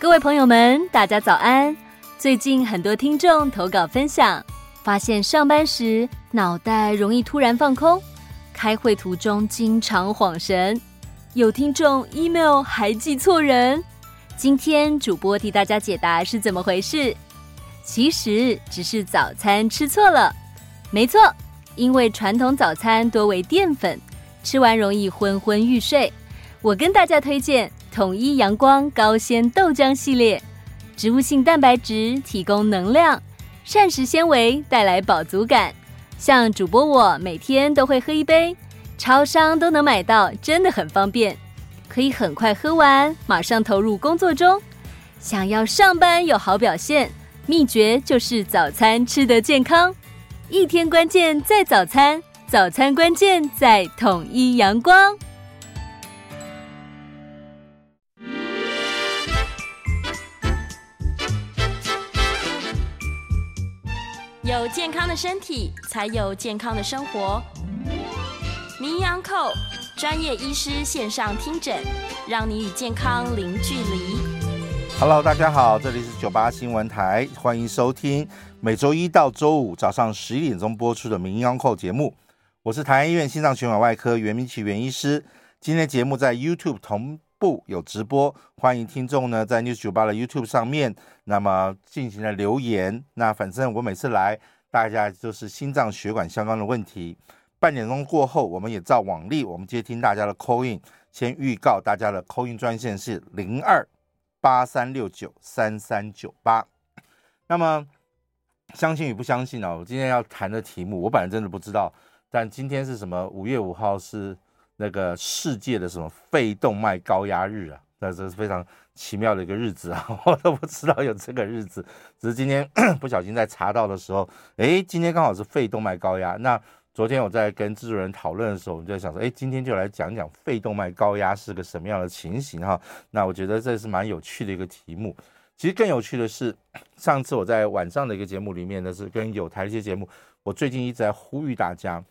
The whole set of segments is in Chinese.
各位朋友们，大家早安！最近很多听众投稿分享，发现上班时脑袋容易突然放空，开会途中经常恍神，有听众 email 还记错人。今天主播替大家解答是怎么回事？其实只是早餐吃错了。没错，因为传统早餐多为淀粉，吃完容易昏昏欲睡。我跟大家推荐统一阳光高纤豆浆系列，植物性蛋白质提供能量，膳食纤维带来饱足感。像主播我每天都会喝一杯，超商都能买到，真的很方便，可以很快喝完，马上投入工作中。想要上班有好表现，秘诀就是早餐吃得健康。一天关键在早餐，早餐关键在统一阳光。有健康的身体，才有健康的生活。名医扣专业医师线上听诊，让你与健康零距离。Hello，大家好，这里是九八新闻台，欢迎收听每周一到周五早上十一点钟播出的名医扣节目。我是台安医院心脏血管外科袁明启袁医师。今天节目在 YouTube 同步有直播，欢迎听众呢在 News 九八的 YouTube 上面，那么进行了留言。那反正我每次来，大家就是心脏血管相关的问题。半点钟过后，我们也照往例，我们接听大家的 call in。先预告大家的 call in 专线是零二八三六九三三九八。那么相信与不相信呢、我今天要谈的题目，我本来真的不知道，但今天是什么？五月五号是。那个世界的什么肺动脉高压日啊，那这是非常奇妙的一个日子啊，我都不知道有这个日子，只是今天 不小心在查到的时候，哎，今天刚好是肺动脉高压。那昨天我在跟制作人讨论的时候，我就在想说，哎，今天就来讲讲肺动脉高压是个什么样的情形哈。那我觉得这是蛮有趣的一个题目。其实更有趣的是，上次我在晚上的一个节目里面呢，是跟有台一些节目，我最近一直在呼吁大家。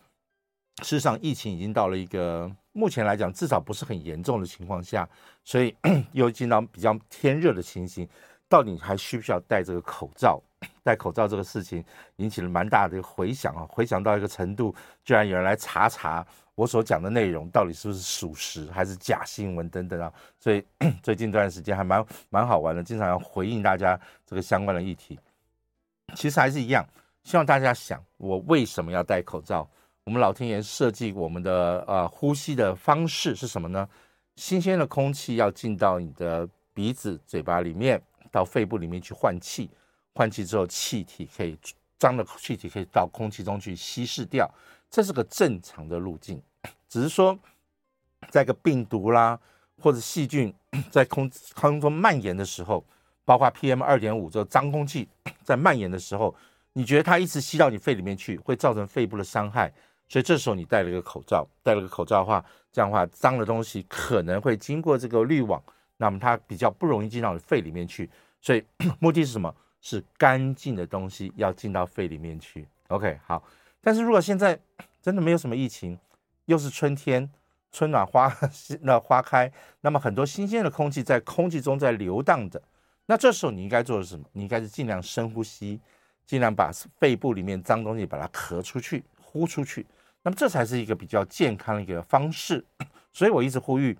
事实上，疫情已经到了一个目前来讲至少不是很严重的情况下，所以 又进到比较天热的情形，到底还需不需要戴这个口罩？戴口罩这个事情引起了蛮大的一个回响啊，回响到一个程度，居然有人来查查我所讲的内容到底是不是属实，还是假新闻等等啊。所以 最近这段时间还蛮蛮好玩的，经常要回应大家这个相关的议题。其实还是一样，希望大家想，我为什么要戴口罩？我们老天爷设计我们的呃呼吸的方式是什么呢？新鲜的空气要进到你的鼻子、嘴巴里面，到肺部里面去换气，换气之后气体可以脏的气体可以到空气中去稀释掉，这是个正常的路径。只是说，在个病毒啦或者细菌 在空空中蔓延的时候，包括 PM 二点五这个脏空气 在蔓延的时候，你觉得它一直吸到你肺里面去，会造成肺部的伤害。所以这时候你戴了一个口罩，戴了个口罩的话，这样的话脏的东西可能会经过这个滤网，那么它比较不容易进到你肺里面去。所以 目的是什么？是干净的东西要进到肺里面去。OK，好。但是如果现在 真的没有什么疫情，又是春天，春暖花 那花开，那么很多新鲜的空气在空气中在流荡着，那这时候你应该做的是什么？你应该是尽量深呼吸，尽量把肺部里面脏东西把它咳出去，呼出去。那么这才是一个比较健康的一个方式，所以我一直呼吁，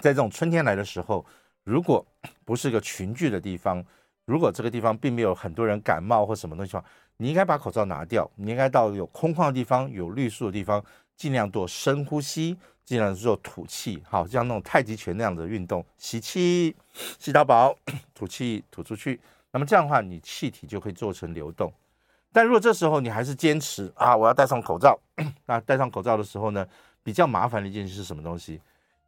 在这种春天来的时候，如果不是一个群聚的地方，如果这个地方并没有很多人感冒或什么东西的话，你应该把口罩拿掉，你应该到有空旷的地方、有绿树的地方，尽量做深呼吸，尽量做吐气，好，像那种太极拳那样的运动，吸气，吸到饱，吐气，吐出去，那么这样的话，你气体就可以做成流动。但如果这时候你还是坚持啊，我要戴上口罩，那戴上口罩的时候呢，比较麻烦的一件事是什么东西？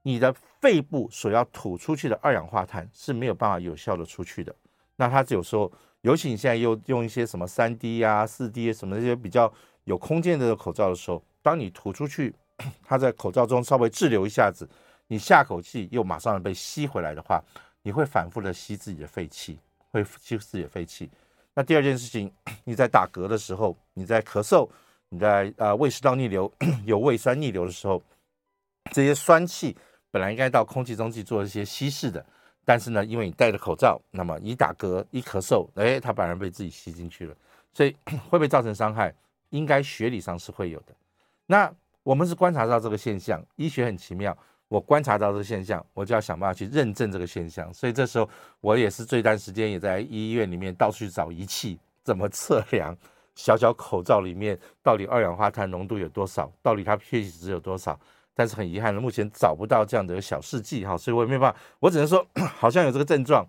你的肺部所要吐出去的二氧化碳是没有办法有效的出去的。那它有时候，尤其你现在又用一些什么三 D 呀、四 D 什么那些比较有空间的口罩的时候，当你吐出去，它在口罩中稍微滞留一下子，你下口气又马上被吸回来的话，你会反复的吸自己的废气，会吸自己的废气。那第二件事情，你在打嗝的时候，你在咳嗽，你在、呃、胃食道逆流，有胃酸逆流的时候，这些酸气本来应该到空气中去做一些稀释的，但是呢，因为你戴着口罩，那么一打嗝、一咳嗽，哎，它反而被自己吸进去了，所以 会不会造成伤害？应该学理上是会有的。那我们是观察到这个现象，医学很奇妙，我观察到这个现象，我就要想办法去认证这个现象。所以这时候我也是这段时间也在医院里面到处找仪器，怎么测量小小口罩里面到底二氧化碳浓度有多少，到底它 pH 值有多少。但是很遗憾的，目前找不到这样的小试剂哈，所以我也没办法，我只能说 好像有这个症状，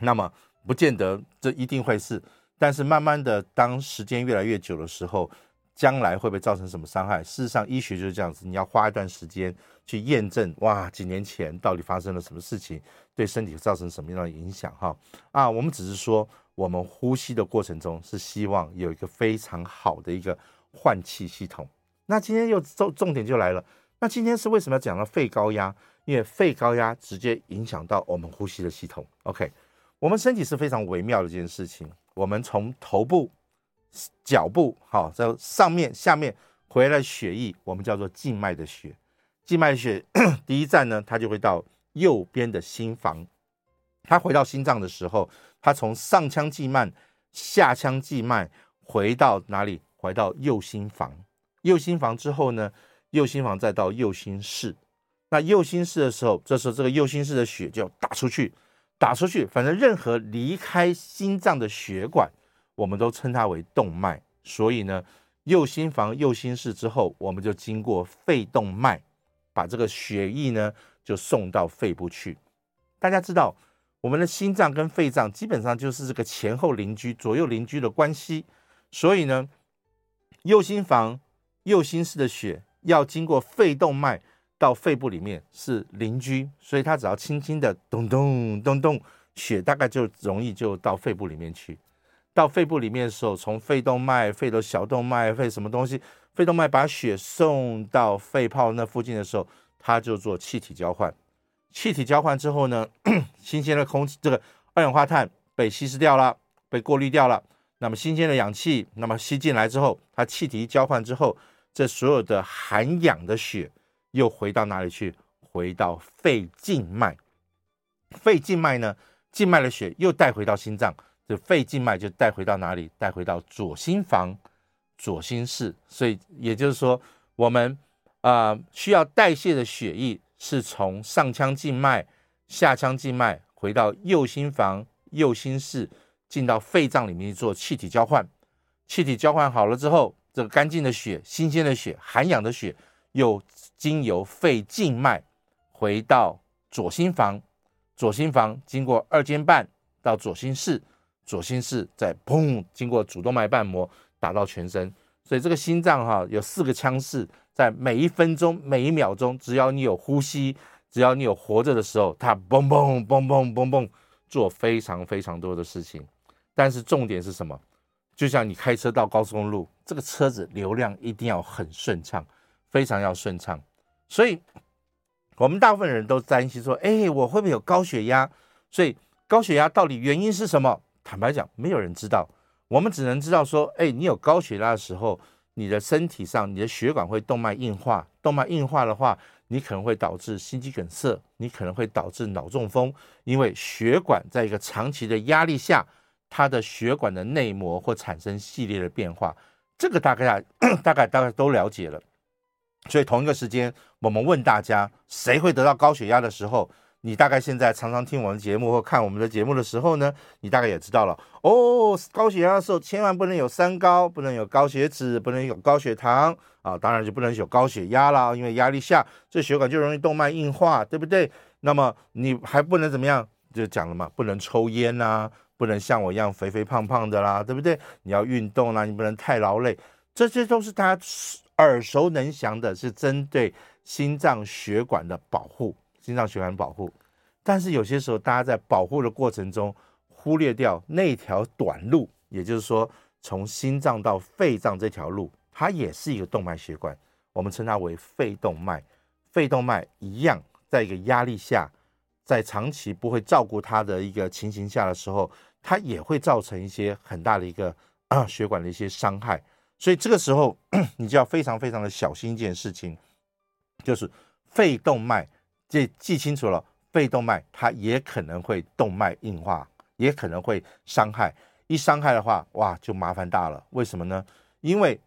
那么不见得这一定会是，但是慢慢的，当时间越来越久的时候，将来会不会造成什么伤害？事实上，医学就是这样子，你要花一段时间去验证，哇，几年前到底发生了什么事情，对身体造成什么样的影响？哈啊，我们只是说，我们呼吸的过程中是希望有一个非常好的一个换气系统。那今天又重重点就来了。那今天是为什么要讲到肺高压？因为肺高压直接影响到我们呼吸的系统。OK，我们身体是非常微妙的一件事情。我们从头部、脚部，好，在上面、下面回来血液，我们叫做静脉的血。静脉血 第一站呢，它就会到右边的心房。它回到心脏的时候，它从上腔静脉、下腔静脉回到哪里？回到右心房。右心房之后呢？右心房再到右心室，那右心室的时候，这时候这个右心室的血就要打出去，打出去，反正任何离开心脏的血管，我们都称它为动脉。所以呢，右心房、右心室之后，我们就经过肺动脉，把这个血液呢就送到肺部去。大家知道，我们的心脏跟肺脏基本上就是这个前后邻居、左右邻居的关系。所以呢，右心房、右心室的血。要经过肺动脉到肺部里面是邻居，所以它只要轻轻的咚咚咚咚，血大概就容易就到肺部里面去。到肺部里面的时候，从肺动脉、肺的小动脉、肺什么东西，肺动脉把血送到肺泡那附近的时候，它就做气体交换。气体交换之后呢，新鲜的空气，这个二氧化碳被稀释掉了，被过滤掉了。那么新鲜的氧气，那么吸进来之后，它气体交换之后。这所有的含氧的血又回到哪里去？回到肺静脉。肺静脉呢？静脉的血又带回到心脏，这肺静脉就带回到哪里？带回到左心房、左心室。所以也就是说，我们啊、呃、需要代谢的血液是从上腔静脉、下腔静脉回到右心房、右心室，进到肺脏里面去做气体交换。气体交换好了之后。这个干净的血、新鲜的血、含氧的血，又经由肺静脉回到左心房，左心房经过二尖瓣到左心室，左心室再砰经过主动脉瓣膜打到全身。所以这个心脏哈有四个腔室，在每一分钟、每一秒钟，只要你有呼吸，只要你有活着的时候，它嘣嘣嘣嘣嘣嘣做非常非常多的事情。但是重点是什么？就像你开车到高速公路，这个车子流量一定要很顺畅，非常要顺畅。所以，我们大部分人都担心说：“哎，我会不会有高血压？”所以，高血压到底原因是什么？坦白讲，没有人知道。我们只能知道说：“哎，你有高血压的时候，你的身体上你的血管会动脉硬化，动脉硬化的话，你可能会导致心肌梗塞，你可能会导致脑中风，因为血管在一个长期的压力下。”它的血管的内膜会产生系列的变化，这个大概 大概大概都了解了。所以同一个时间，我们问大家，谁会得到高血压的时候，你大概现在常常听我们节目或看我们的节目的时候呢，你大概也知道了哦。高血压的时候，千万不能有三高，不能有高血脂，不能有高血糖啊，当然就不能有高血压了，因为压力下这血管就容易动脉硬化，对不对？那么你还不能怎么样？就讲了嘛，不能抽烟呐、不能像我一样肥肥胖胖的啦，对不对？你要运动啦，你不能太劳累，这些都是大家耳熟能详的，是针对心脏血管的保护，心脏血管保护。但是有些时候，大家在保护的过程中忽略掉那条短路，也就是说，从心脏到肺脏这条路，它也是一个动脉血管，我们称它为肺动脉。肺动脉一样，在一个压力下，在长期不会照顾它的一个情形下的时候。它也会造成一些很大的一个啊血管的一些伤害，所以这个时候 你就要非常非常的小心一件事情，就是肺动脉，这记清楚了，肺动脉它也可能会动脉硬化，也可能会伤害。一伤害的话，哇，就麻烦大了。为什么呢？因为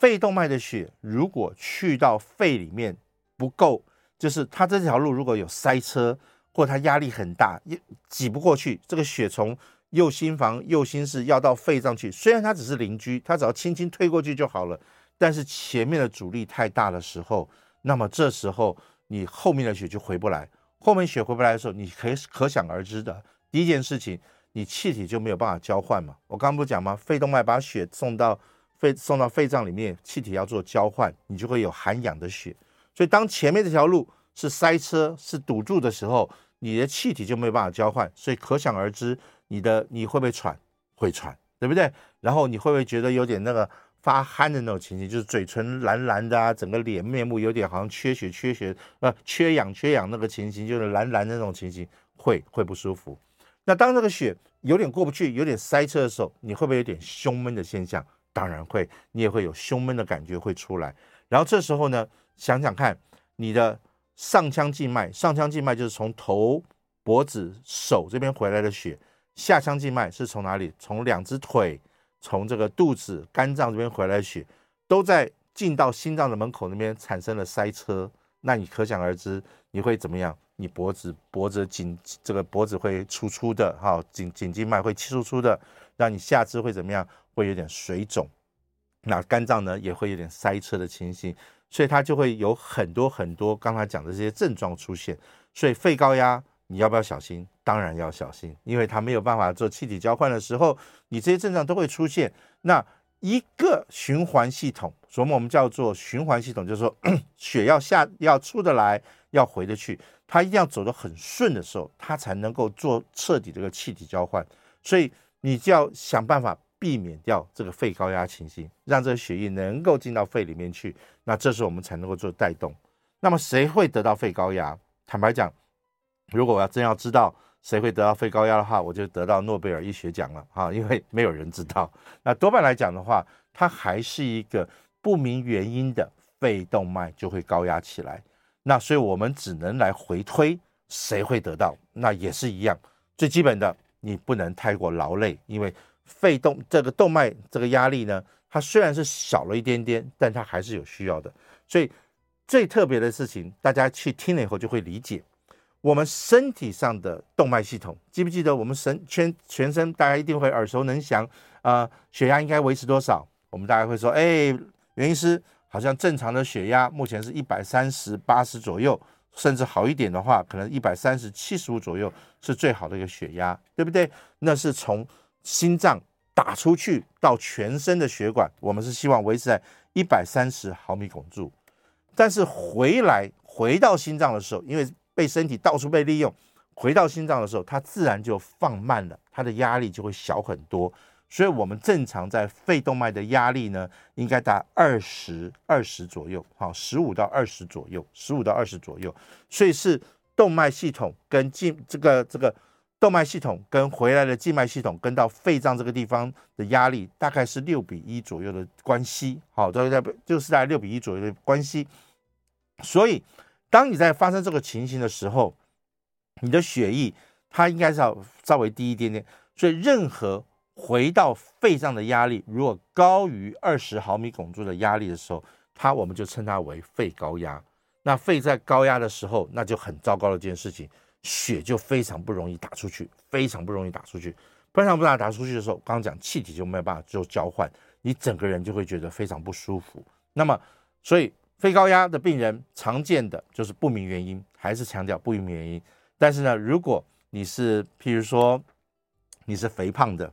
肺动脉的血如果去到肺里面不够，就是它这条路如果有塞车，或它压力很大，也挤不过去，这个血从右心房、右心室要到肺脏去，虽然它只是邻居，它只要轻轻推过去就好了，但是前面的阻力太大的时候，那么这时候你后面的血就回不来。后面血回不来的时候，你可以可想而知的，第一件事情，你气体就没有办法交换嘛。我刚刚不讲吗？肺动脉把血送到肺送到肺脏里面，气体要做交换，你就会有含氧的血。所以当前面这条路是塞车是堵住的时候，你的气体就没有办法交换，所以可想而知，你的你会不会喘？会喘，对不对？然后你会不会觉得有点那个？发汗的那种情形，就是嘴唇蓝蓝的啊，整个脸面目有点好像缺血、缺血，呃，缺氧、缺氧那个情形，就是蓝蓝的那种情形，会会不舒服。那当这个血有点过不去、有点塞车的时候，你会不会有点胸闷的现象？当然会，你也会有胸闷的感觉会出来。然后这时候呢，想想看，你的上腔静脉，上腔静脉就是从头、脖子、手这边回来的血，下腔静脉是从哪里？从两只腿。从这个肚子、肝脏这边回来血，都在进到心脏的门口那边产生了塞车，那你可想而知你会怎么样？你脖子脖子颈这个脖子会粗粗的，哈，颈颈静脉会粗粗的，让你下肢会怎么样？会有点水肿，那肝脏呢也会有点塞车的情形，所以它就会有很多很多刚才讲的这些症状出现，所以肺高压。你要不要小心？当然要小心，因为它没有办法做气体交换的时候，你这些症状都会出现。那一个循环系统，所以我们叫做循环系统，就是说 血要下要出得来，要回得去，它一定要走得很顺的时候，它才能够做彻底这个气体交换。所以你就要想办法避免掉这个肺高压情形，让这个血液能够进到肺里面去。那这时候我们才能够做带动。那么谁会得到肺高压？坦白讲。如果我要真要知道谁会得到肺高压的话，我就得到诺贝尔医学奖了哈，因为没有人知道。那多半来讲的话，它还是一个不明原因的肺动脉就会高压起来。那所以我们只能来回推谁会得到，那也是一样。最基本的，你不能太过劳累，因为肺动这个动脉这个压力呢，它虽然是小了一点点，但它还是有需要的。所以最特别的事情，大家去听了以后就会理解。我们身体上的动脉系统，记不记得我们身全全身，大家一定会耳熟能详啊、呃。血压应该维持多少？我们大概会说，哎，袁医师，好像正常的血压目前是一百三十八十左右，甚至好一点的话，可能一百三十七十五左右是最好的一个血压，对不对？那是从心脏打出去到全身的血管，我们是希望维持在一百三十毫米汞柱，但是回来回到心脏的时候，因为被身体到处被利用，回到心脏的时候，它自然就放慢了，它的压力就会小很多。所以，我们正常在肺动脉的压力呢，应该达二十二十左右，好，十五到二十左右，十五到二十左右。所以是动脉系统跟静这个这个动脉系统跟回来的静脉系统跟到肺脏这个地方的压力，大概是六比一左右的关系。好，大概就是在六比一左右的关系。所以。当你在发生这个情形的时候，你的血液它应该是要稍微低一点点，所以任何回到肺脏的压力，如果高于二十毫米汞柱的压力的时候，它我们就称它为肺高压。那肺在高压的时候，那就很糟糕的一件事情，血就非常不容易打出去，非常不容易打出去。非常不容易打出去的时候，刚刚讲气体就没有办法做交换，你整个人就会觉得非常不舒服。那么，所以。肺高压的病人常见的就是不明原因，还是强调不明原因。但是呢，如果你是譬如说你是肥胖的，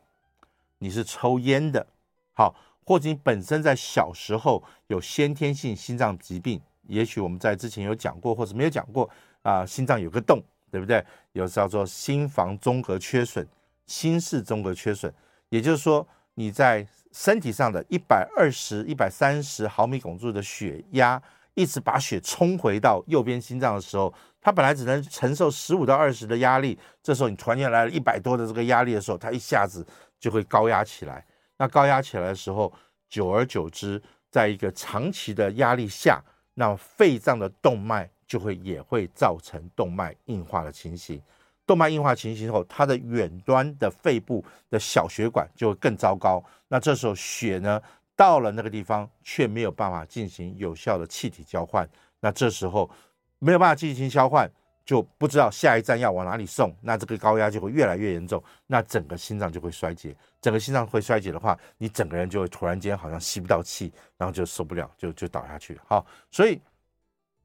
你是抽烟的，好，或者你本身在小时候有先天性心脏疾病，也许我们在之前有讲过，或者没有讲过啊，心脏有个洞，对不对？有叫做心房综合缺损、心室综合缺损，也就是说你在。身体上的一百二十一百三十毫米汞柱的血压，一直把血冲回到右边心脏的时候，它本来只能承受十五到二十的压力，这时候你突然来了一百多的这个压力的时候，它一下子就会高压起来。那高压起来的时候，久而久之，在一个长期的压力下，那肺脏的动脉就会也会造成动脉硬化的情形。动脉硬化情形后，它的远端的肺部的小血管就会更糟糕。那这时候血呢，到了那个地方却没有办法进行有效的气体交换。那这时候没有办法进行交换，就不知道下一站要往哪里送。那这个高压就会越来越严重，那整个心脏就会衰竭。整个心脏会衰竭的话，你整个人就会突然间好像吸不到气，然后就受不了，就就倒下去。好，所以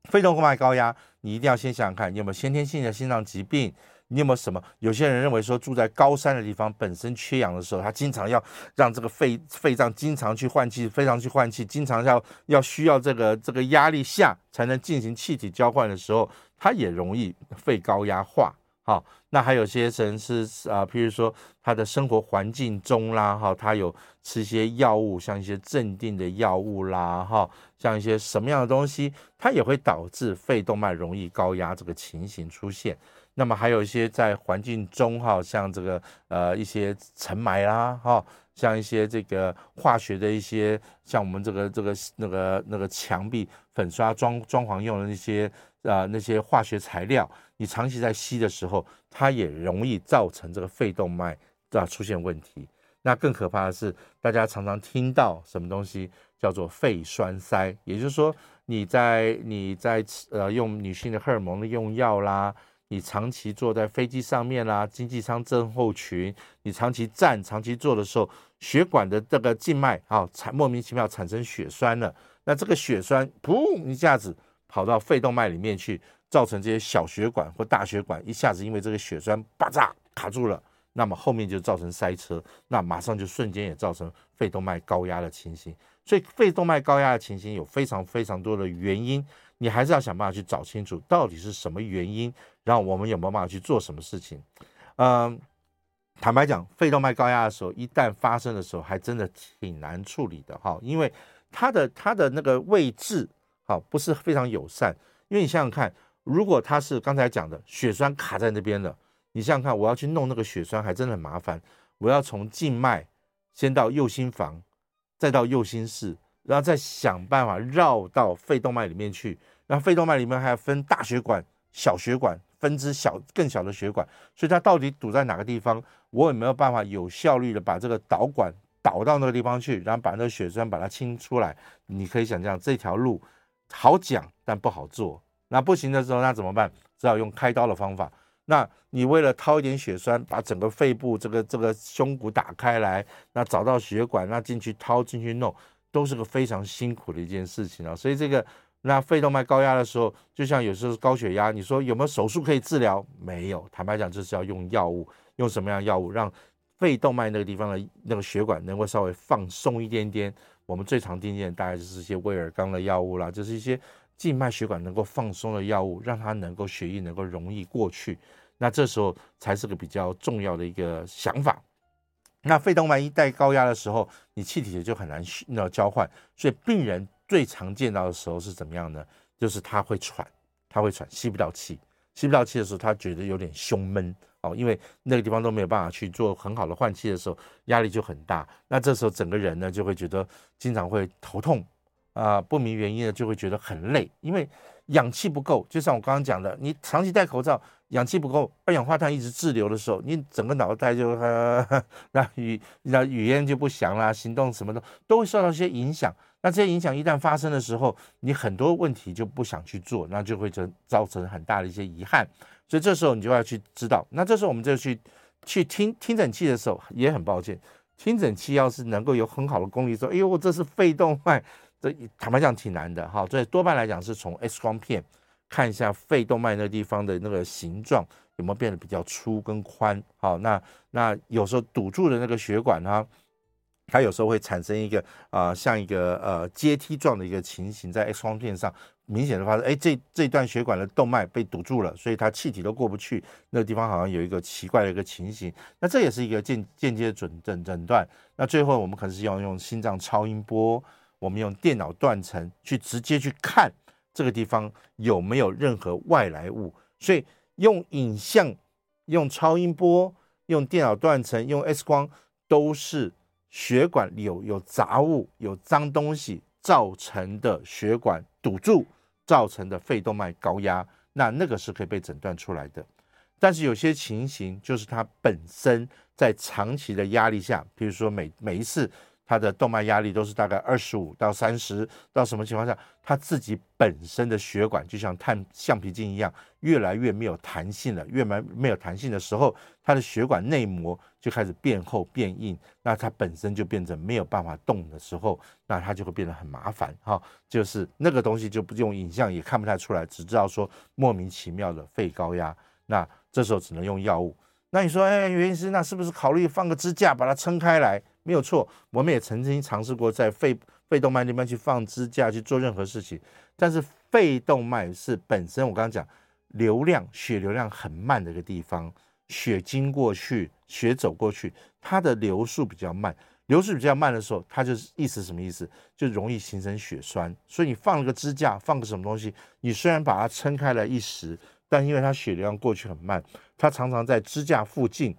肺动脉高压，你一定要先想想看，你有没有先天性的心脏疾病。你有没有什么？有些人认为说，住在高山的地方本身缺氧的时候，他经常要让这个肺肺脏经常去换气，非常去换气，经常要要需要这个这个压力下才能进行气体交换的时候，他也容易肺高压化。好，那还有些人是啊，譬如说他的生活环境中啦，哈，他有吃一些药物，像一些镇定的药物啦，哈，像一些什么样的东西，它也会导致肺动脉容易高压这个情形出现。那么还有一些在环境中哈，像这个呃一些尘霾啦哈，像一些这个化学的一些，像我们这个这个那个那个墙壁粉刷装装潢用的那些啊那些化学材料，你长期在吸的时候，它也容易造成这个肺动脉啊出现问题。那更可怕的是，大家常常听到什么东西叫做肺栓塞，也就是说你在你在呃用女性的荷尔蒙的用药啦。你长期坐在飞机上面啦，经济舱症候群，你长期站、长期坐的时候，血管的这个静脉啊，产莫名其妙产生血栓了。那这个血栓噗一下子跑到肺动脉里面去，造成这些小血管或大血管一下子因为这个血栓吧嚓卡住了，那么后面就造成塞车，那马上就瞬间也造成肺动脉高压的情形。所以肺动脉高压的情形有非常非常多的原因。你还是要想办法去找清楚到底是什么原因，然后我们有没有办法去做什么事情？嗯，坦白讲，肺动脉高压的时候，一旦发生的时候，还真的挺难处理的哈，因为它的它的那个位置好不是非常友善。因为你想想看，如果它是刚才讲的血栓卡在那边了，你想想看，我要去弄那个血栓还真的很麻烦，我要从静脉先到右心房，再到右心室。然后再想办法绕到肺动脉里面去，那肺动脉里面还要分大血管、小血管、分支小更小的血管，所以它到底堵在哪个地方？我有没有办法有效率的把这个导管导到那个地方去，然后把那个血栓把它清出来？你可以想象这条路好讲，但不好做。那不行的时候，那怎么办？只好用开刀的方法。那你为了掏一点血栓，把整个肺部这个这个胸骨打开来，那找到血管，那进去掏进去弄。都是个非常辛苦的一件事情啊，所以这个那肺动脉高压的时候，就像有时候高血压，你说有没有手术可以治疗？没有，坦白讲，就是要用药物，用什么样药物让肺动脉那个地方的那个血管能够稍微放松一点点？我们最常听见大概就是一些威尔刚的药物啦，就是一些静脉血管能够放松的药物，让它能够血液能够容易过去。那这时候才是个比较重要的一个想法。那肺动脉一带高压的时候，你气体就很难那交换，所以病人最常见到的时候是怎么样呢？就是他会喘，他会喘，吸不到气，吸不到气的时候，他觉得有点胸闷哦，因为那个地方都没有办法去做很好的换气的时候，压力就很大。那这时候整个人呢就会觉得经常会头痛啊，不明原因的就会觉得很累，因为氧气不够。就像我刚刚讲的，你长期戴口罩。氧气不够，二氧化碳一直滞留的时候，你整个脑袋就呃，那语那语言就不详啦，行动什么的都会受到一些影响。那这些影响一旦发生的时候，你很多问题就不想去做，那就会造造成很大的一些遗憾。所以这时候你就要去知道，那这时候我们就去去听听诊器的时候，也很抱歉，听诊器要是能够有很好的功力，说，哎呦，这是肺动脉，这坦白讲挺难的哈。所以多半来讲是从 X 光片。看一下肺动脉那地方的那个形状有没有变得比较粗跟宽，好，那那有时候堵住的那个血管呢，它有时候会产生一个啊、像一个呃阶梯状的一个情形，在 X 光片上明显的发现，哎，这这段血管的动脉被堵住了，所以它气体都过不去，那个地方好像有一个奇怪的一个情形，那这也是一个间间接的诊诊诊断。那最后我们可能是要用心脏超音波，我们用电脑断层去直接去看。这个地方有没有任何外来物？所以用影像、用超音波、用电脑断层、用 X 光，都是血管有有杂物、有脏东西造成的血管堵住，造成的肺动脉高压，那那个是可以被诊断出来的。但是有些情形就是它本身在长期的压力下，比如说每每一次。他的动脉压力都是大概二十五到三十，到什么情况下，他自己本身的血管就像碳橡皮筋一样，越来越没有弹性了。越来没有弹性的时候，他的血管内膜就开始变厚变硬，那它本身就变成没有办法动的时候，那它就会变得很麻烦哈。就是那个东西就不用影像也看不太出来，只知道说莫名其妙的肺高压，那这时候只能用药物。那你说，哎，袁医师，那是不是考虑放个支架把它撑开来？没有错，我们也曾经尝试过在肺肺动脉那边去放支架去做任何事情，但是肺动脉是本身我刚刚讲流量血流量很慢的一个地方，血经过去，血走过去，它的流速比较慢，流速比较慢的时候，它就是意思什么意思？就容易形成血栓。所以你放了个支架，放个什么东西，你虽然把它撑开了一时，但因为它血流量过去很慢，它常常在支架附近。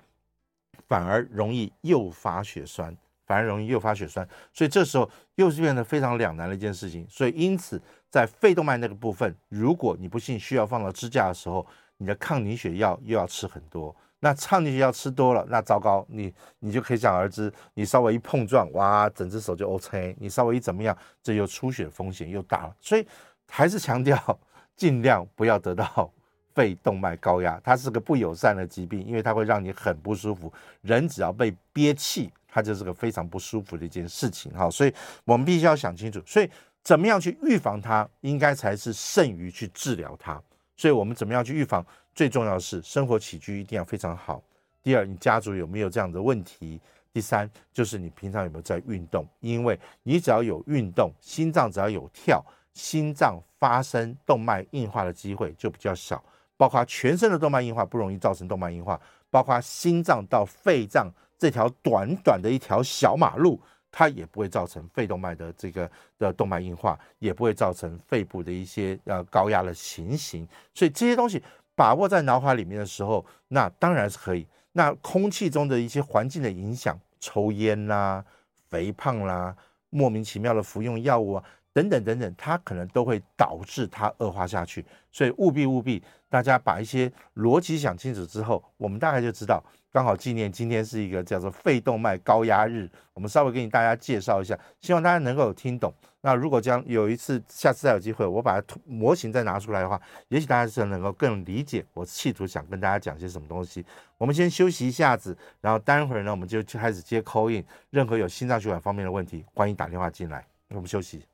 反而容易诱发血栓，反而容易诱发血栓，所以这时候又是变得非常两难的一件事情。所以因此，在肺动脉那个部分，如果你不幸需要放到支架的时候，你的抗凝血药又要吃很多。那抗凝血药吃多了，那糟糕，你你就可以想而知，你稍微一碰撞，哇，整只手就 OK。你稍微一怎么样，这又出血风险又大了。所以还是强调，尽量不要得到。肺动脉高压，它是个不友善的疾病，因为它会让你很不舒服。人只要被憋气，它就是个非常不舒服的一件事情。哈，所以我们必须要想清楚。所以怎么样去预防它，应该才是胜于去治疗它。所以我们怎么样去预防，最重要的是生活起居一定要非常好。第二，你家族有没有这样的问题？第三，就是你平常有没有在运动？因为你只要有运动，心脏只要有跳，心脏发生动脉硬化的机会就比较小。包括全身的动脉硬化不容易造成动脉硬化，包括心脏到肺脏这条短短的一条小马路，它也不会造成肺动脉的这个的动脉硬化，也不会造成肺部的一些呃高压的情形。所以这些东西把握在脑海里面的时候，那当然是可以。那空气中的一些环境的影响，抽烟啦、肥胖啦、莫名其妙的服用药物啊。等等等等，它可能都会导致它恶化下去，所以务必务必，大家把一些逻辑想清楚之后，我们大概就知道。刚好纪念今天是一个叫做肺动脉高压日，我们稍微给你大家介绍一下，希望大家能够有听懂。那如果将有一次，下次再有机会，我把它模型再拿出来的话，也许大家是能够更理解我企图想跟大家讲些什么东西。我们先休息一下子，然后待会儿呢，我们就开始接 call in，任何有心脏血管方面的问题，欢迎打电话进来。我们休息。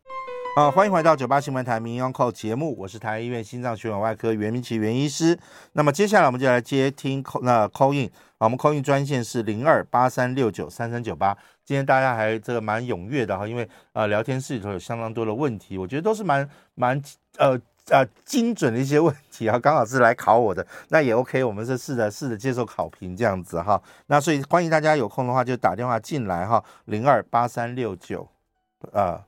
啊，欢迎回到九八新闻台民谣 call 节目，我是台医院心脏血管外科袁明奇袁医师。那么接下来我们就来接听那 call in，我们 call in 专线是零二八三六九三三九八。今天大家还这个蛮踊跃的哈，因为呃聊天室里头有相当多的问题，我觉得都是蛮蛮呃呃精准的一些问题啊，刚好是来考我的，那也 OK，我们是试着试着接受考评这样子哈。那所以欢迎大家有空的话就打电话进来哈，零二八三六九呃。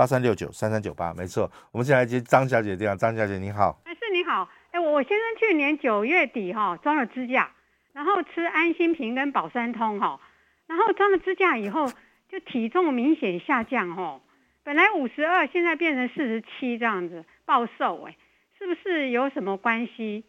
八三六九三三九八，没错。我们现在接张小姐电话。张小姐你好，哎，是你好，哎，我先生去年九月底哈装了支架，然后吃安心平跟保三通哈，然后装了支架以后就体重明显下降哈，本来五十二，现在变成四十七这样子，暴瘦哎，是不是有什么关系？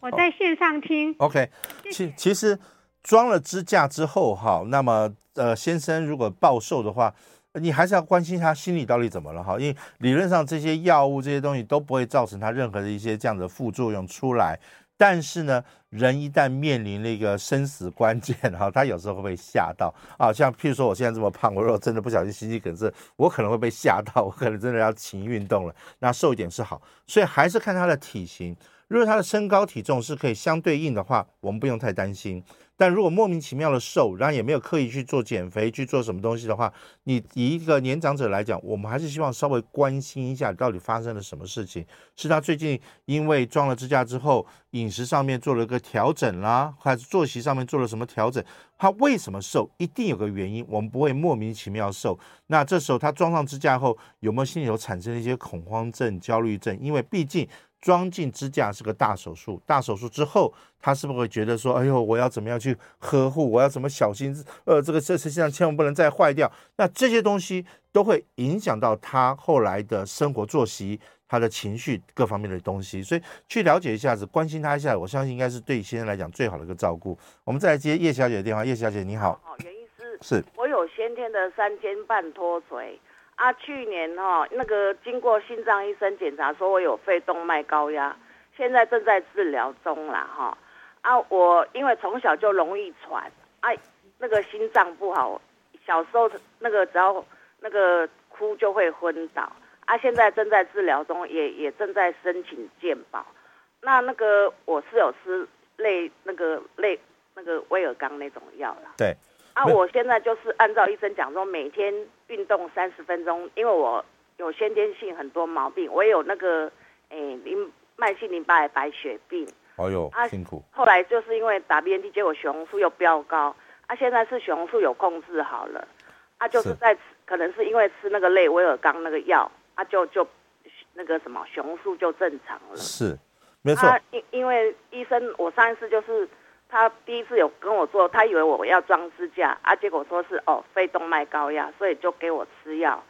我在线上听。Oh, OK，其其实装了支架之后哈，那么呃先生如果暴瘦的话。你还是要关心他心里到底怎么了哈，因为理论上这些药物这些东西都不会造成他任何的一些这样的副作用出来。但是呢，人一旦面临那个生死关键哈，他有时候会被吓到啊。像譬如说我现在这么胖，我如果真的不小心心肌梗塞，我可能会被吓到，我可能真的要停运动了。那瘦一点是好，所以还是看他的体型。如果他的身高体重是可以相对应的话，我们不用太担心。但如果莫名其妙的瘦，然后也没有刻意去做减肥，去做什么东西的话，你以一个年长者来讲，我们还是希望稍微关心一下到底发生了什么事情。是他最近因为装了支架之后，饮食上面做了个调整啦，还是作息上面做了什么调整？他为什么瘦？一定有个原因，我们不会莫名其妙瘦。那这时候他装上支架后，有没有心里头产生一些恐慌症、焦虑症？因为毕竟。装进支架是个大手术，大手术之后，他是不是会觉得说，哎呦，我要怎么样去呵护，我要怎么小心，呃，这个这实际上千万不能再坏掉。那这些东西都会影响到他后来的生活作息，他的情绪各方面的东西，所以去了解一下子，关心他一下，我相信应该是对先生来讲最好的一个照顾。我们再来接叶小姐的电话，叶小姐你好，好，袁医师，是我有先天的三尖瓣脱垂啊，去年哈那个经过心脏医生检查，说我有肺动脉高压，现在正在治疗中啦哈啊，我因为从小就容易喘啊，那个心脏不好，小时候那个只要那个哭就会昏倒。啊，现在正在治疗中，也也正在申请健保。那那个我是有吃类那个类那个威尔刚那种药啦。对。啊，我现在就是按照医生讲说，每天运动三十分钟，因为我有先天性很多毛病，我也有那个诶淋慢性淋巴癌白血病。哎呦，啊，辛苦。后来就是因为打 BNT，结果血红素又飙高。啊，现在是血红素有控制好了。啊，就是在吃，可能是因为吃那个类威尔刚那个药。啊，就就那个什么，血红素就正常了。是，没错。因、啊、因为医生，我上一次就是他第一次有跟我做，他以为我要装支架啊，结果说是哦肺动脉高压，所以就给我吃药。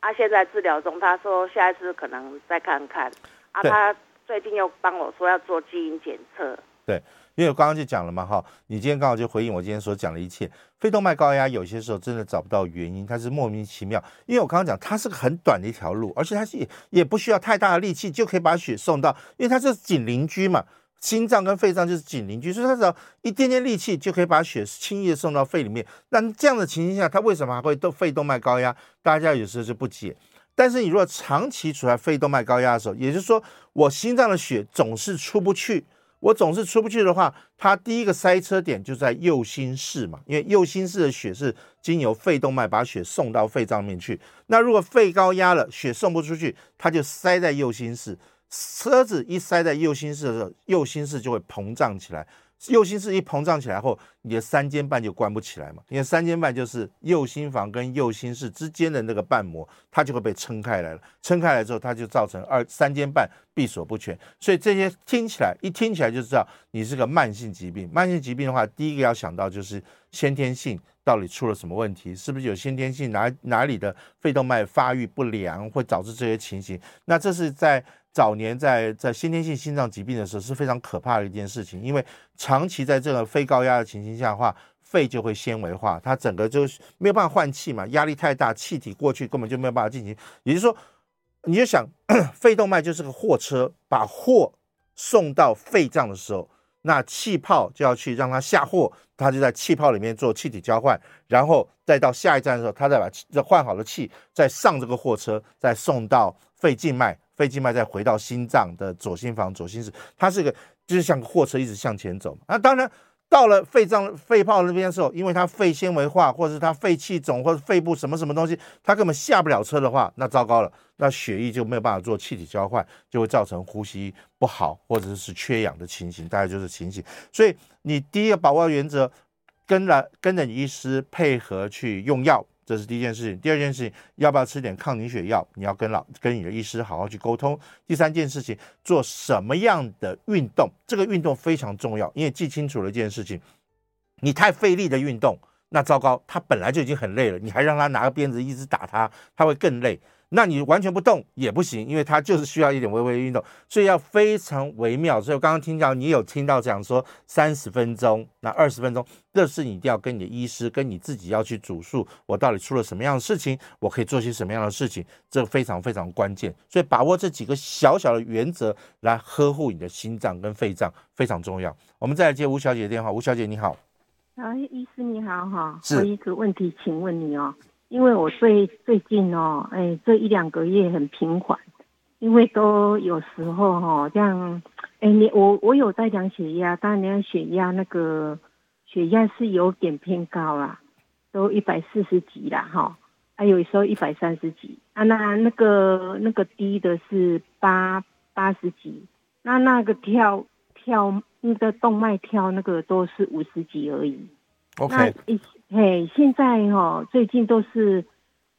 啊，现在治疗中，他说下一次可能再看看。啊，他最近又帮我说要做基因检测。对。因为我刚刚就讲了嘛，哈，你今天刚好就回应我今天所讲的一切。肺动脉高压有些时候真的找不到原因，它是莫名其妙。因为我刚刚讲，它是个很短的一条路，而且它是也也不需要太大的力气就可以把血送到，因为它是紧邻居嘛，心脏跟肺脏就是紧邻居，所以它只要一点点力气就可以把血轻易的送到肺里面。那这样的情形下，它为什么还会动肺动脉高压？大家有时候就不解。但是你如果长期处在肺动脉高压的时候，也就是说，我心脏的血总是出不去。我总是出不去的话，它第一个塞车点就在右心室嘛，因为右心室的血是经由肺动脉把血送到肺脏面去。那如果肺高压了，血送不出去，它就塞在右心室。车子一塞在右心室的时候，右心室就会膨胀起来。右心室一膨胀起来后，你的三尖瓣就关不起来嘛，因为三尖瓣就是右心房跟右心室之间的那个瓣膜，它就会被撑开来了。撑开来之后，它就造成二三尖瓣闭锁不全。所以这些听起来一听起来就知道你是个慢性疾病。慢性疾病的话，第一个要想到就是先天性到底出了什么问题，是不是有先天性哪哪里的肺动脉发育不良会导致这些情形？那这是在。早年在在先天性心脏疾病的时候是非常可怕的一件事情，因为长期在这个非高压的情形下的话，肺就会纤维化，它整个就是没有办法换气嘛，压力太大，气体过去根本就没有办法进行。也就是说，你就想，肺动脉就是个货车，把货送到肺脏的时候，那气泡就要去让它下货，它就在气泡里面做气体交换，然后再到下一站的时候，它再把换好的气再上这个货车，再送到肺静脉。肺静脉再回到心脏的左心房、左心室，它是个就是像个货车一直向前走。那当然到了肺脏、肺泡那边的时候，因为它肺纤维化，或者是它肺气肿，或者肺部什么什么东西，它根本下不了车的话，那糟糕了，那血液就没有办法做气体交换，就会造成呼吸不好或者是缺氧的情形，大概就是情形。所以你第一个把握原则，跟了跟着你医师配合去用药。这是第一件事情，第二件事情，要不要吃点抗凝血药？你要跟老跟你的医师好好去沟通。第三件事情，做什么样的运动？这个运动非常重要，因为记清楚了一件事情，你太费力的运动，那糟糕，他本来就已经很累了，你还让他拿个鞭子一直打他，他会更累。那你完全不动也不行，因为它就是需要一点微微的运动，所以要非常微妙。所以我刚刚听到你有听到讲说三十分钟，那二十分钟，这是你一定要跟你的医师，跟你自己要去主诉，我到底出了什么样的事情，我可以做些什么样的事情，这非常非常关键。所以把握这几个小小的原则来呵护你的心脏跟肺脏非常重要。我们再来接吴小姐的电话，吴小姐你好，啊，医师你好哈，是，我有一个问题，请问你哦。因为我最最近哦，哎，这一两个月很频繁，因为都有时候哈、哦，这样，哎，你我我有在量血压，但量血压那个血压是有点偏高啦，都一百四十几啦哈，还有时候一百三十几啊，那那个那个低的是八八十几，那那个跳跳那个动脉跳那个都是五十几而已。OK。那嘿，现在哈、哦，最近都是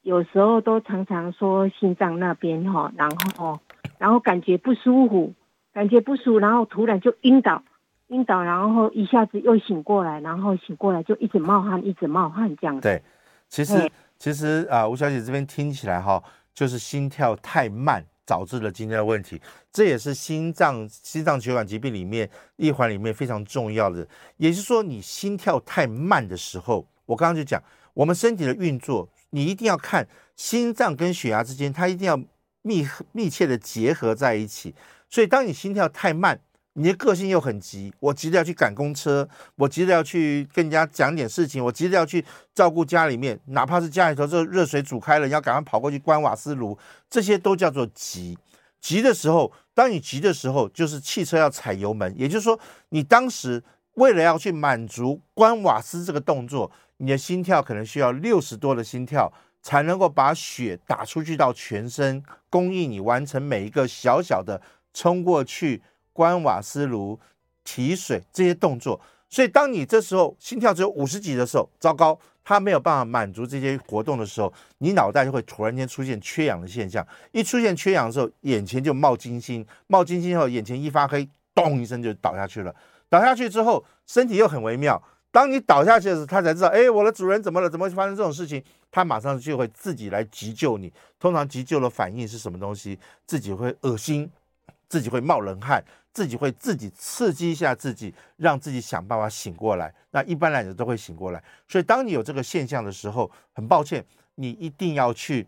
有时候都常常说心脏那边哈、哦，然后然后感觉不舒服，感觉不舒服，然后突然就晕倒，晕倒，然后一下子又醒过来，然后醒过来就一直冒汗，一直冒汗这样子。对，其实其实啊，吴小姐这边听起来哈，就是心跳太慢导致了今天的问题。这也是心脏心脏血管疾病里面一环里面非常重要的。也就是说，你心跳太慢的时候，我刚刚就讲，我们身体的运作，你一定要看心脏跟血压之间，它一定要密密切的结合在一起。所以，当你心跳太慢，你的个性又很急，我急着要去赶公车，我急着要去跟人家讲点事情，我急着要去照顾家里面，哪怕是家里头这热水煮开了，你要赶快跑过去关瓦斯炉，这些都叫做急。急的时候，当你急的时候，就是汽车要踩油门，也就是说，你当时为了要去满足关瓦斯这个动作，你的心跳可能需要六十多的心跳，才能够把血打出去到全身，供应你完成每一个小小的冲过去。关瓦斯炉、提水这些动作，所以当你这时候心跳只有五十几的时候，糟糕，它没有办法满足这些活动的时候，你脑袋就会突然间出现缺氧的现象。一出现缺氧的时候，眼前就冒金星，冒金星后眼前一发黑，咚一声就倒下去了。倒下去之后，身体又很微妙。当你倒下去的时候，他才知道，哎，我的主人怎么了？怎么发生这种事情？他马上就会自己来急救你。通常急救的反应是什么东西？自己会恶心，自己会冒冷汗。自己会自己刺激一下自己，让自己想办法醒过来。那一般来讲都会醒过来。所以当你有这个现象的时候，很抱歉，你一定要去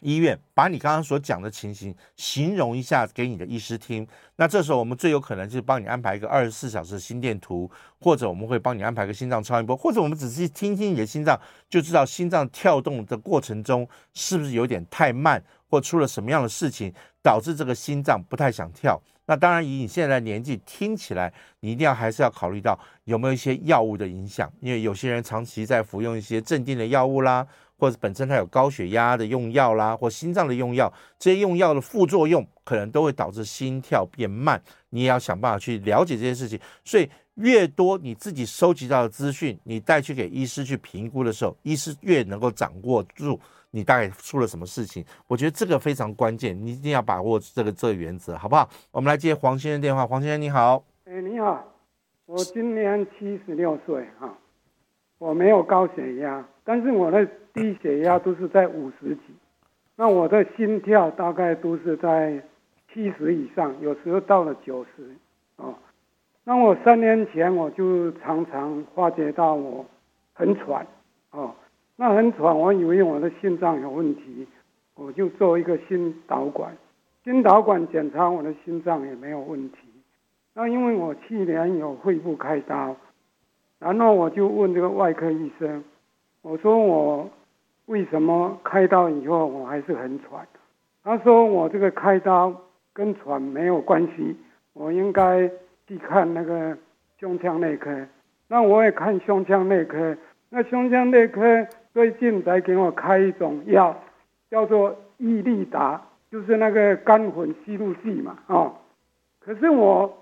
医院，把你刚刚所讲的情形形容一下给你的医师听。那这时候我们最有可能就是帮你安排一个二十四小时的心电图，或者我们会帮你安排个心脏超音波，或者我们仔细听听你的心脏，就知道心脏跳动的过程中是不是有点太慢，或出了什么样的事情导致这个心脏不太想跳。那当然，以你现在的年纪，听起来你一定要还是要考虑到有没有一些药物的影响，因为有些人长期在服用一些镇定的药物啦，或者本身他有高血压的用药啦，或心脏的用药，这些用药的副作用可能都会导致心跳变慢，你也要想办法去了解这些事情。所以，越多你自己收集到的资讯，你带去给医师去评估的时候，医师越能够掌握住。你大概出了什么事情？我觉得这个非常关键，你一定要把握这个这个原则，好不好？我们来接黄先生电话。黄先生你好，哎，你好，我今年七十六岁哈，我没有高血压，但是我的低血压都是在五十几，那我的心跳大概都是在七十以上，有时候到了九十哦。那我三年前我就常常发觉到我很喘哦。那很喘，我以为我的心脏有问题，我就做一个心导管，心导管检查我的心脏也没有问题。那因为我去年有肺部开刀，然后我就问这个外科医生，我说我为什么开刀以后我还是很喘？他说我这个开刀跟喘没有关系，我应该去看那个胸腔内科。那我也看胸腔内科，那胸腔内科。最近才给我开一种药，叫做伊利达，就是那个干混吸入剂嘛，哦。可是我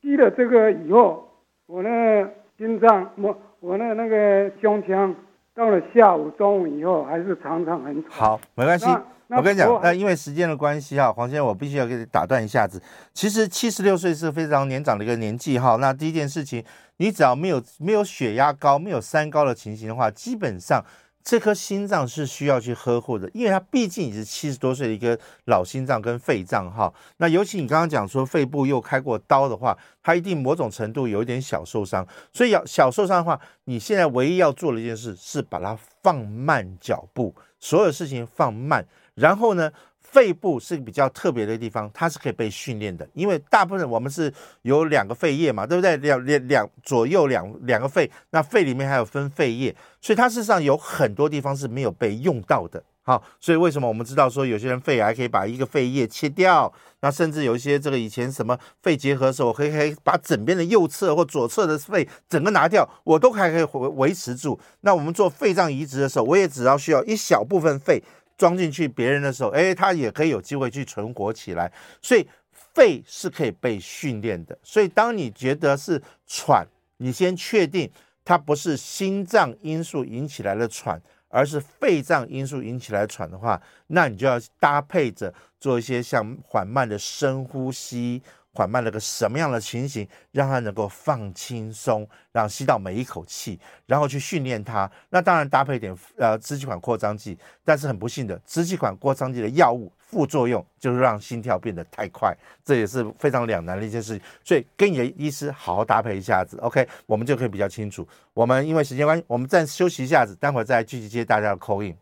吸了这个以后，我那心脏，我我那那个胸腔，到了下午、中午以后，还是常常很吵。好，没关系。我跟你讲，那因为时间的关系哈，黄先生，我必须要给你打断一下子。其实七十六岁是非常年长的一个年纪哈。那第一件事情，你只要没有没有血压高、没有三高的情形的话，基本上。这颗心脏是需要去呵护的，因为它毕竟已是七十多岁的一个老心脏跟肺脏哈。那尤其你刚刚讲说肺部又开过刀的话，它一定某种程度有一点小受伤。所以要小受伤的话，你现在唯一要做的一件事是把它放慢脚步，所有事情放慢，然后呢，肺部是比较特别的地方，它是可以被训练的，因为大部分我们是有两个肺叶嘛，对不对？两两两左右两两个肺，那肺里面还有分肺叶，所以它事实上有很多地方是没有被用到的。好，所以为什么我们知道说有些人肺癌可以把一个肺叶切掉，那甚至有一些这个以前什么肺结核的时候，可以可以把整边的右侧或左侧的肺整个拿掉，我都还可以维维持住。那我们做肺脏移植的时候，我也只要需要一小部分肺。装进去别人的时候，哎，他也可以有机会去存活起来。所以肺是可以被训练的。所以当你觉得是喘，你先确定它不是心脏因素引起来的喘，而是肺脏因素引起来喘的话，那你就要搭配着做一些像缓慢的深呼吸。缓慢了个什么样的情形，让他能够放轻松，让吸到每一口气，然后去训练他。那当然搭配一点呃支气管扩张剂，但是很不幸的，支气管扩张剂的药物副作用就是让心跳变得太快，这也是非常两难的一件事情。所以跟你的医师好好搭配一下子，OK，我们就可以比较清楚。我们因为时间关系，我们暂时休息一下子，待会儿再继续接大家的 call in。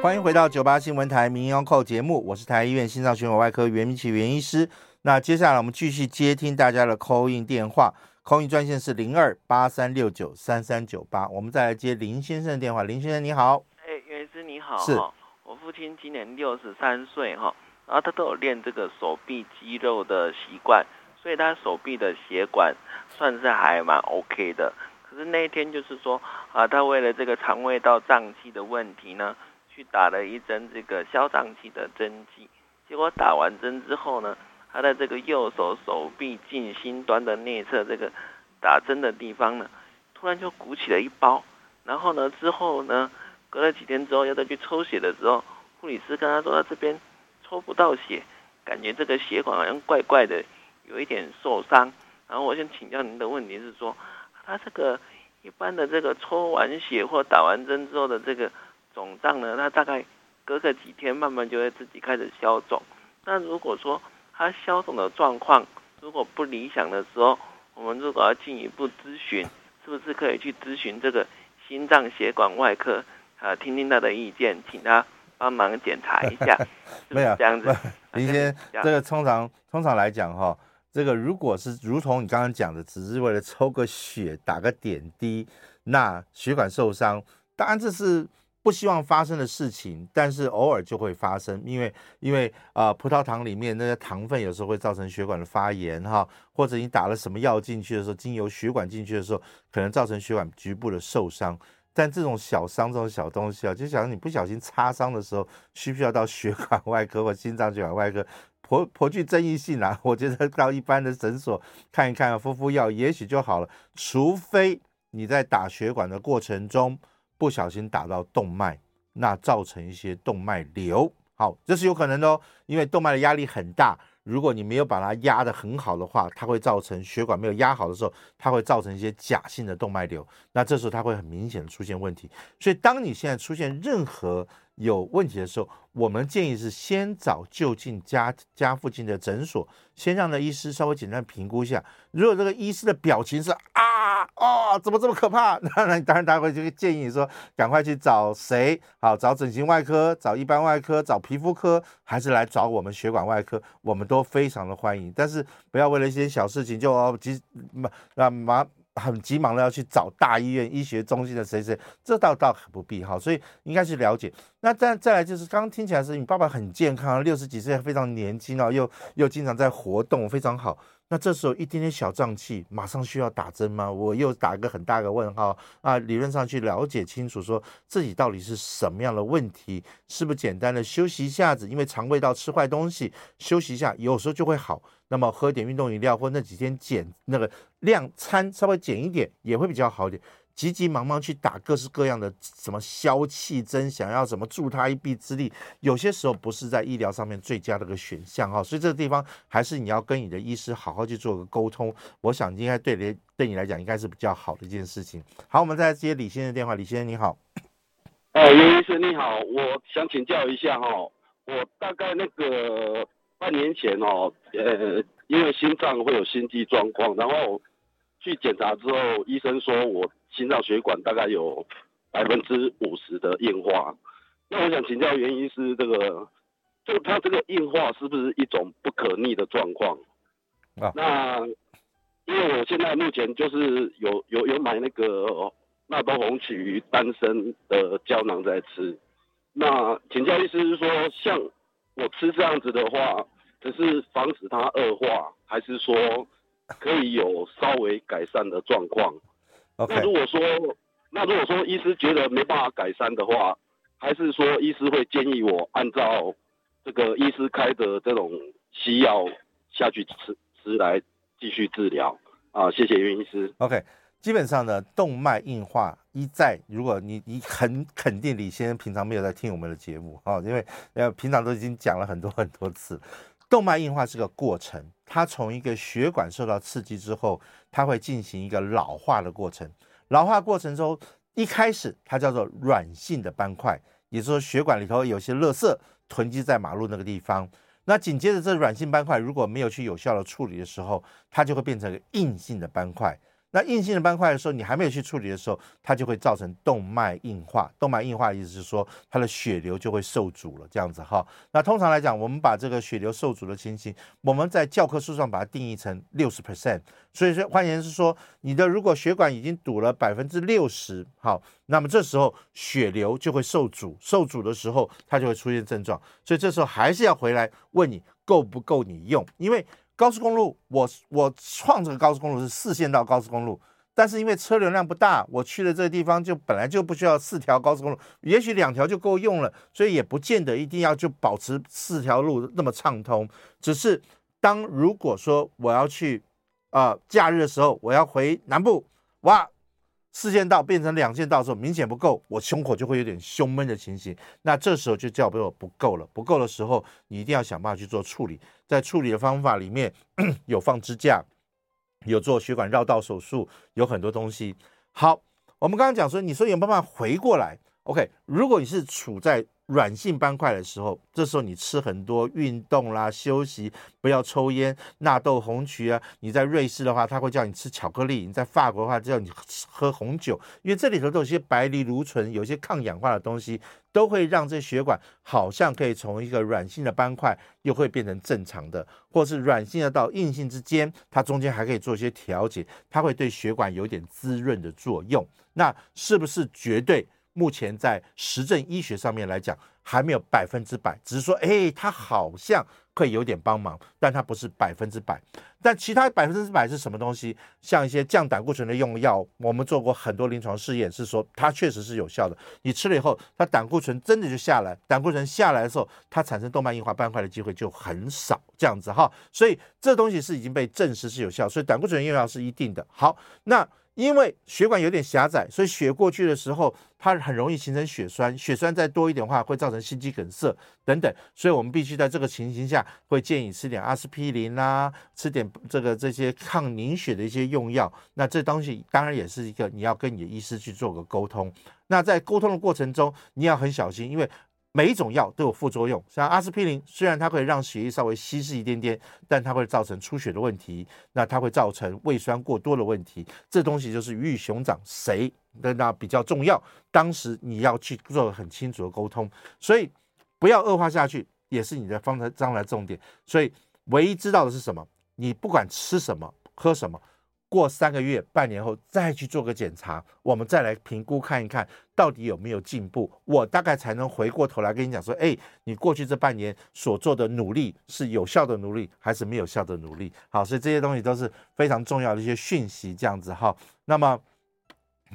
欢迎回到九八新闻台民谣扣节目，我是台医院心脏血管外科袁明启袁医师。那接下来我们继续接听大家的 call in 电话，call in 专线是零二八三六九三三九八。我们再来接林先生的电话，林先生你好，哎，袁医师你好，是，我父亲今年六十三岁哈，然后他都有练这个手臂肌肉的习惯，所以他手臂的血管算是还蛮 OK 的。可是那一天就是说啊，他为了这个肠胃道胀气的问题呢。去打了一针这个消胀气的针剂，结果打完针之后呢，他的这个右手手臂近心端的内侧这个打针的地方呢，突然就鼓起了一包。然后呢，之后呢，隔了几天之后要再去抽血的时候，护理师跟他说他这边抽不到血，感觉这个血管好像怪怪的，有一点受伤。然后我想请教您的问题是说，他这个一般的这个抽完血或打完针之后的这个。肿胀呢，他大概隔个几天，慢慢就会自己开始消肿。那如果说它消肿的状况如果不理想的时候，我们如果要进一步咨询，是不是可以去咨询这个心脏血管外科啊，听听他的意见，请他帮忙检查一下。没有这样子，林先生，这个通常通常来讲哈，这个如果是如同你刚刚讲的，只是为了抽个血、打个点滴，那血管受伤，当然这是。不希望发生的事情，但是偶尔就会发生，因为因为啊、葡萄糖里面那些糖分有时候会造成血管的发炎哈，或者你打了什么药进去的时候，经由血管进去的时候，可能造成血管局部的受伤。但这种小伤，这种小东西啊，就假如你不小心擦伤的时候，需不需要到血管外科或心脏血管外科？颇颇具争议性啊。我觉得到一般的诊所看一看，敷敷药，也许就好了。除非你在打血管的过程中。不小心打到动脉，那造成一些动脉瘤，好，这是有可能的哦。因为动脉的压力很大，如果你没有把它压得很好的话，它会造成血管没有压好的时候，它会造成一些假性的动脉瘤，那这时候它会很明显的出现问题。所以，当你现在出现任何有问题的时候，我们建议是先找就近家家附近的诊所，先让那医师稍微简单评估一下。如果这个医师的表情是啊。哦，怎么这么可怕？那那当然，他会就建议你说，赶快去找谁？好，找整形外科，找一般外科，找皮肤科，还是来找我们血管外科？我们都非常的欢迎。但是不要为了一些小事情就急忙啊忙很急忙的要去找大医院医学中心的谁谁，这倒倒可不必哈。所以应该去了解。那再再来就是，刚刚听起来是你爸爸很健康，六十几岁非常年轻啊，又又经常在活动，非常好。那这时候一点点小胀气，马上需要打针吗？我又打一个很大个问号啊！理论上去了解清楚，说自己到底是什么样的问题，是不是简单的休息一下子？因为肠胃道吃坏东西，休息一下，有时候就会好。那么喝点运动饮料，或那几天减那个量餐稍微减一点，也会比较好点。急急忙忙去打各式各样的什么消气针，想要什么助他一臂之力，有些时候不是在医疗上面最佳的一个选项哈，所以这个地方还是你要跟你的医师好好去做个沟通，我想应该对你对你来讲应该是比较好的一件事情。好，我们再接李先生电话，李先生你好。呃，袁医生你好，我想请教一下哈，我大概那个半年前哦，呃，因为心脏会有心悸状况，然后去检查之后，医生说我。心脏血管大概有百分之五十的硬化，那我想请教原因是，这个就它这个硬化是不是一种不可逆的状况？啊，那因为我现在目前就是有有有买那个纳豆红曲丹参的胶囊在吃，那请教医师是说，像我吃这样子的话，只是防止它恶化，还是说可以有稍微改善的状况.那如果说，那如果说医师觉得没办法改善的话，还是说医师会建议我按照这个医师开的这种西药下去吃吃来继续治疗啊？谢谢袁医师。OK，基本上呢，动脉硬化一再，如果你你很肯定李先生平常没有在听我们的节目啊，因为呃平常都已经讲了很多很多次，动脉硬化是个过程，它从一个血管受到刺激之后。它会进行一个老化的过程，老化过程中，一开始它叫做软性的斑块，也就是说血管里头有些垃圾囤积在马路那个地方。那紧接着这软性斑块如果没有去有效的处理的时候，它就会变成硬性的斑块。那硬性的斑块的时候，你还没有去处理的时候，它就会造成动脉硬化。动脉硬化的意思是说，它的血流就会受阻了，这样子哈。那通常来讲，我们把这个血流受阻的情形，我们在教科书上把它定义成六十 percent。所以说，换言之说，你的如果血管已经堵了百分之六十，好，那么这时候血流就会受阻，受阻的时候，它就会出现症状。所以这时候还是要回来问你够不够你用，因为。高速公路，我我创这个高速公路是四线道高速公路，但是因为车流量不大，我去的这个地方就本来就不需要四条高速公路，也许两条就够用了，所以也不见得一定要就保持四条路那么畅通。只是当如果说我要去啊、呃、假日的时候，我要回南部，哇！四线道变成两线道的时候，明显不够，我胸口就会有点胸闷的情形。那这时候就叫做不够了。不够的时候，你一定要想办法去做处理。在处理的方法里面，有放支架，有做血管绕道手术，有很多东西。好，我们刚刚讲说，你说有没有办法回过来？OK，如果你是处在软性斑块的时候，这时候你吃很多运动啦，休息，不要抽烟，纳豆红曲啊。你在瑞士的话，他会叫你吃巧克力；你在法国的话，叫你喝红酒，因为这里头都有些白藜芦醇，有些抗氧化的东西，都会让这血管好像可以从一个软性的斑块又会变成正常的，或是软性的到硬性之间，它中间还可以做一些调节，它会对血管有点滋润的作用。那是不是绝对？目前在实证医学上面来讲，还没有百分之百，只是说，哎，它好像会有点帮忙，但它不是百分之百。但其他百分之百是什么东西？像一些降胆固醇的用药，我们做过很多临床试验，是说它确实是有效的。你吃了以后，它胆固醇真的就下来，胆固醇下来的时候，它产生动脉硬化斑块的机会就很少，这样子哈。所以这东西是已经被证实是有效，所以胆固醇用药是一定的。好，那。因为血管有点狭窄，所以血过去的时候，它很容易形成血栓。血栓再多一点的话，会造成心肌梗塞等等。所以我们必须在这个情形下，会建议吃点阿司匹林啦，吃点这个这些抗凝血的一些用药。那这东西当然也是一个你要跟你的医师去做个沟通。那在沟通的过程中，你要很小心，因为。每一种药都有副作用，像阿司匹林，虽然它可以让血液稍微稀释一点点，但它会造成出血的问题，那它会造成胃酸过多的问题。这东西就是鱼与熊掌谁的那比较重要，当时你要去做很清楚的沟通，所以不要恶化下去，也是你的方才将来重点。所以唯一知道的是什么？你不管吃什么喝什么。过三个月、半年后再去做个检查，我们再来评估看一看到底有没有进步，我大概才能回过头来跟你讲说，哎，你过去这半年所做的努力是有效的努力还是没有效的努力？好，所以这些东西都是非常重要的一些讯息，这样子哈。那么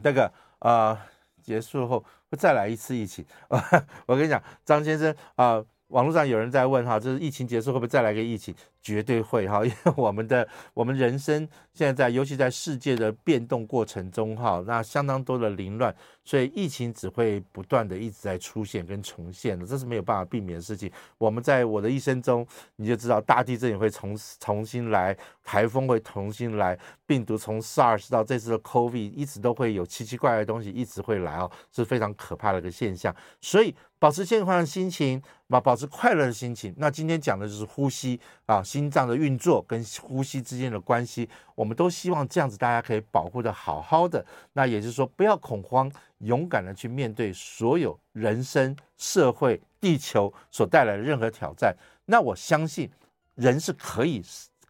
那个呃结束后会再来一次疫情，我跟你讲，张先生啊。网络上有人在问哈，就是疫情结束会不会再来个疫情？绝对会哈，因为我们的我们人生现在在，尤其在世界的变动过程中哈，那相当多的凌乱，所以疫情只会不断的一直在出现跟重现的，这是没有办法避免的事情。我们在我的一生中，你就知道大地震也会重重新来，台风会重新来，病毒从 SARS 到这次的 COVID 一直都会有奇奇怪怪的东西一直会来哦，是非常可怕的一个现象。所以保持健康的心情，保保持快乐的心情。那今天讲的就是呼吸啊。心脏的运作跟呼吸之间的关系，我们都希望这样子，大家可以保护的好好的。那也就是说，不要恐慌，勇敢的去面对所有人生、社会、地球所带来的任何挑战。那我相信，人是可以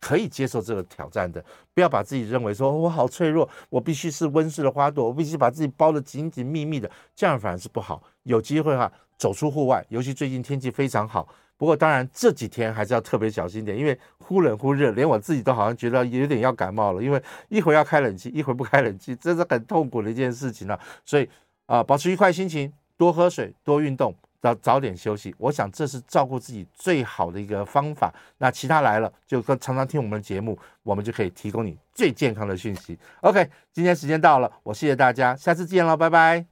可以接受这个挑战的。不要把自己认为说我好脆弱，我必须是温室的花朵，我必须把自己包得紧紧密密的，这样反而是不好。有机会哈，走出户外，尤其最近天气非常好。不过当然这几天还是要特别小心点，因为忽冷忽热，连我自己都好像觉得有点要感冒了。因为一会儿要开冷气，一会儿不开冷气，这是很痛苦的一件事情了。所以啊、保持愉快心情，多喝水，多运动，早早点休息。我想这是照顾自己最好的一个方法。那其他来了，就常常听我们的节目，我们就可以提供你最健康的讯息。OK，今天时间到了，我谢谢大家，下次见了，拜拜。